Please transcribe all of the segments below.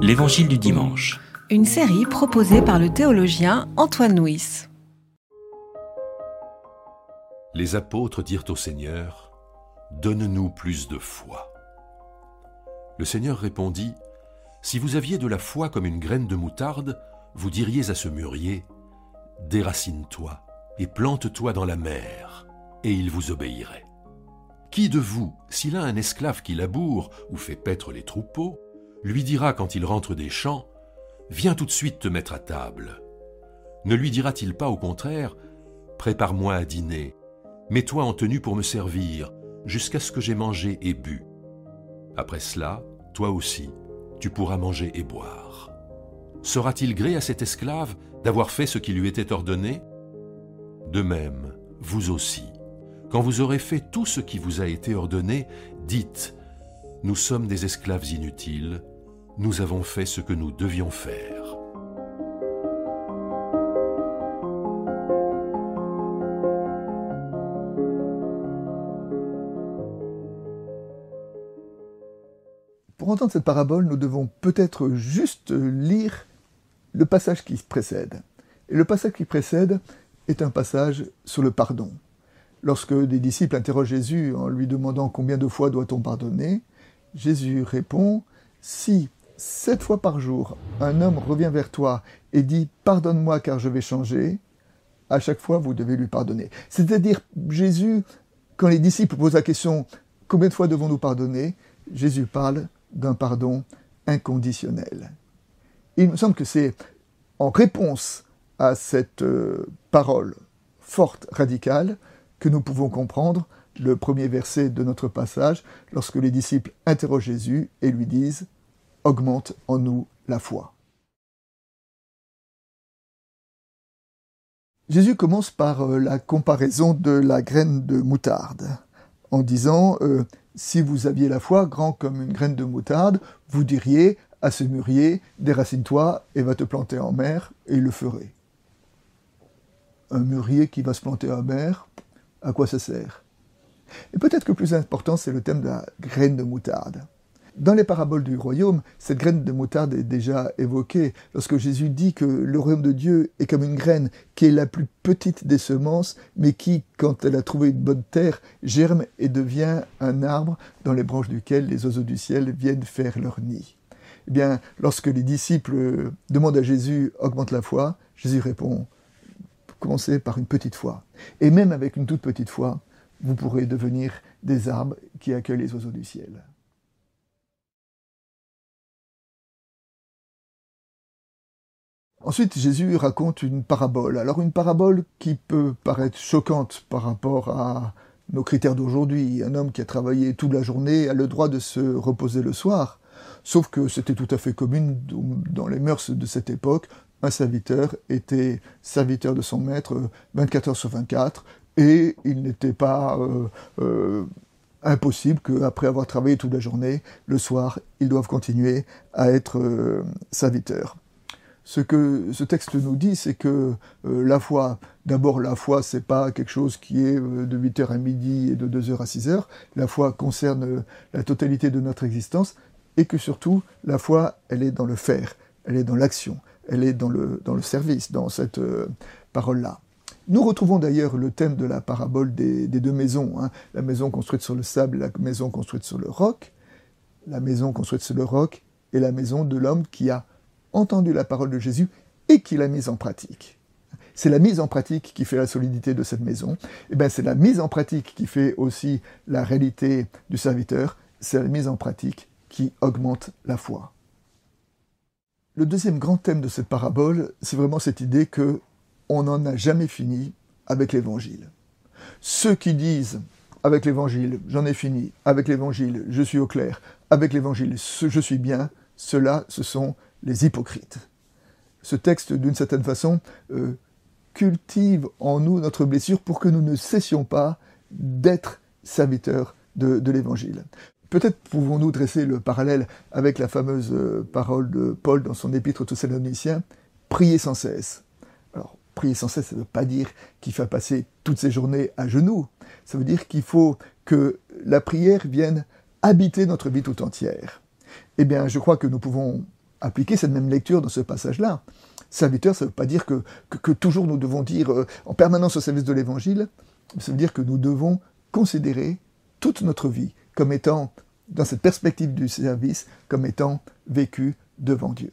L'Évangile du dimanche. Une série proposée par le théologien Antoine Nuis. Les apôtres dirent au Seigneur, Donne-nous plus de foi. Le Seigneur répondit, Si vous aviez de la foi comme une graine de moutarde, vous diriez à ce mûrier, Déracine-toi et plante-toi dans la mer, et il vous obéirait. Qui de vous, s'il a un esclave qui laboure ou fait paître les troupeaux, lui dira quand il rentre des champs, Viens tout de suite te mettre à table Ne lui dira-t-il pas au contraire, Prépare-moi à dîner, mets-toi en tenue pour me servir, jusqu'à ce que j'ai mangé et bu. Après cela, toi aussi, tu pourras manger et boire. Sera-t-il gré à cet esclave d'avoir fait ce qui lui était ordonné? De même, vous aussi, quand vous aurez fait tout ce qui vous a été ordonné, dites, Nous sommes des esclaves inutiles, nous avons fait ce que nous devions faire. Pour entendre cette parabole, nous devons peut-être juste lire le passage qui précède. Et le passage qui précède est un passage sur le pardon. Lorsque des disciples interrogent Jésus en lui demandant combien de fois doit-on pardonner, Jésus répond, Si sept fois par jour un homme revient vers toi et dit Pardonne-moi car je vais changer, à chaque fois vous devez lui pardonner. C'est-à-dire, Jésus, quand les disciples posent la question Combien de fois devons-nous pardonner? Jésus parle d'un pardon inconditionnel. Il me semble que c'est en réponse à cette euh, parole forte, radicale, que nous pouvons comprendre le premier verset de notre passage lorsque les disciples interrogent Jésus et lui disent Augmente en nous la foi. Jésus commence par euh, la comparaison de la graine de moutarde en disant euh, Si vous aviez la foi grand comme une graine de moutarde, vous diriez à ce mûrier Déracine-toi et va te planter en mer, et il le ferait. Un mûrier qui va se planter en mer, à quoi ça sert? Et peut-être que plus important, c'est le thème de la graine de moutarde. Dans les paraboles du royaume, cette graine de moutarde est déjà évoquée lorsque Jésus dit que le royaume de Dieu est comme une graine qui est la plus petite des semences, mais qui, quand elle a trouvé une bonne terre, germe et devient un arbre dans les branches duquel les oiseaux du ciel viennent faire leur nid. Eh bien, lorsque les disciples demandent à Jésus augmente la foi, Jésus répond commencez par une petite foi. Et même avec une toute petite foi, vous pourrez devenir des arbres qui accueillent les oiseaux du ciel. Ensuite, Jésus raconte une parabole. Alors une parabole qui peut paraître choquante par rapport à nos critères d'aujourd'hui. Un homme qui a travaillé toute la journée a le droit de se reposer le soir. Sauf que c'était tout à fait commun dans les mœurs de cette époque. Un serviteur était serviteur de son maître 24 heures sur 24 et il n'était pas euh, euh, impossible qu'après avoir travaillé toute la journée, le soir, ils doivent continuer à être euh, serviteurs. Ce que ce texte nous dit, c'est que euh, la foi, d'abord la foi, c'est pas quelque chose qui est euh, de 8h à midi et de 2h à 6h. La foi concerne euh, la totalité de notre existence et que surtout, la foi, elle est dans le faire, elle est dans l'action, elle est dans le, dans le service, dans cette parole-là. Nous retrouvons d'ailleurs le thème de la parabole des, deux maisons, hein. la maison construite sur le sable, la maison construite sur le roc, la maison construite sur le roc et la maison de l'homme qui a entendu la parole de Jésus et qui l'a mise en pratique. C'est la mise en pratique qui fait la solidité de cette maison. Et eh bien, c'est la mise en pratique qui fait aussi la réalité du serviteur. C'est la mise en pratique qui augmente la foi. Le deuxième grand thème de cette parabole, c'est vraiment cette idée que on n'en a jamais fini avec l'évangile. Ceux qui disent avec l'évangile, j'en ai fini, avec l'évangile, je suis au clair, avec l'évangile, je suis bien, ceux-là, ce sont les hypocrites. Ce texte, d'une certaine façon, euh, cultive en nous notre blessure pour que nous ne cessions pas d'être serviteurs de, l'Évangile. Peut-être pouvons-nous dresser le parallèle avec la fameuse euh, parole de Paul dans son épître aux Thessaloniciens, priez sans cesse. Alors, prier sans cesse, ça ne veut pas dire qu'il faut passer toutes ses journées à genoux. Ça veut dire qu'il faut que la prière vienne habiter notre vie tout entière. Eh bien, je crois que nous pouvons appliquer cette même lecture dans ce passage-là. Serviteur, ça ne veut pas dire que, toujours nous devons dire euh, en permanence au service de l'Évangile, ça veut dire que nous devons considérer toute notre vie comme étant, dans cette perspective du service, comme étant vécue devant Dieu.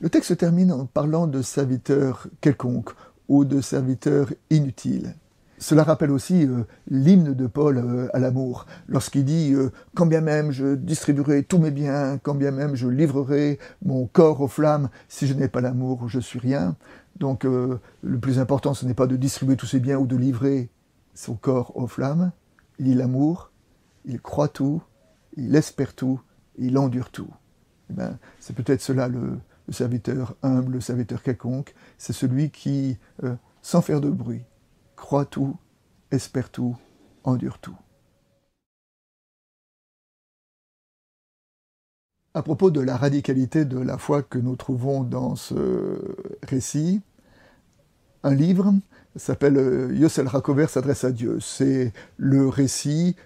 Le texte se termine en parlant de serviteur quelconque ou de serviteur inutile. Cela rappelle aussi euh, l'hymne de Paul euh, à l'amour, lorsqu'il dit euh, Quand bien même je distribuerai tous mes biens, quand bien même je livrerai mon corps aux flammes, si je n'ai pas l'amour, je suis rien. Donc le plus important, ce n'est pas de distribuer tous ses biens ou de livrer son corps aux flammes. Il dit l'amour, il croit tout, il espère tout, il endure tout. Eh ben, c'est peut-être cela le, serviteur humble, le serviteur quelconque, c'est celui qui, sans faire de bruit, croit tout, espère tout, endure tout. À propos de la radicalité de la foi que nous trouvons dans ce récit, un livre s'appelle euh, Yossel Rakover s'adresse à Dieu. C'est le récit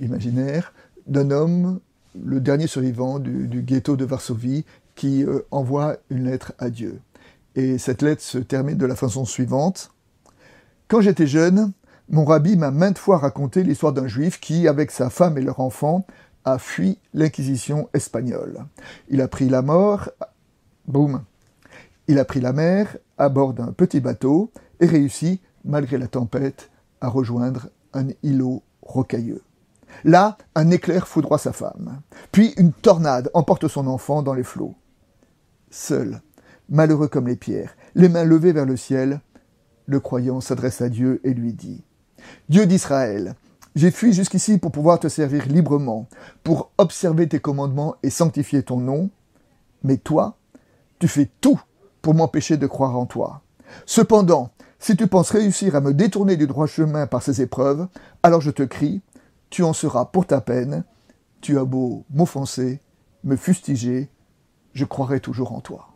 imaginaire d'un homme, le dernier survivant du, ghetto de Varsovie, qui euh, envoie une lettre à Dieu. Et cette lettre se termine de la façon suivante. Quand j'étais jeune, mon rabbi m'a maintes fois raconté l'histoire d'un juif qui, avec sa femme et leur enfant, a fui l'inquisition espagnole. Il a pris la mort, boum, il a pris la mer à bord d'un petit bateau et réussi, malgré la tempête, à rejoindre un îlot rocailleux. Là, un éclair foudroie sa femme. Puis une tornade emporte son enfant dans les flots. Seul, malheureux comme les pierres, les mains levées vers le ciel, le croyant s'adresse à Dieu et lui dit Dieu d'Israël, j'ai fui jusqu'ici pour pouvoir te servir librement, pour observer tes commandements et sanctifier ton nom, mais toi, tu fais tout pour m'empêcher de croire en toi. Cependant, si tu penses réussir à me détourner du droit chemin par ces épreuves, alors je te crie, tu en seras pour ta peine, tu as beau m'offenser, me fustiger, je croirai toujours en toi.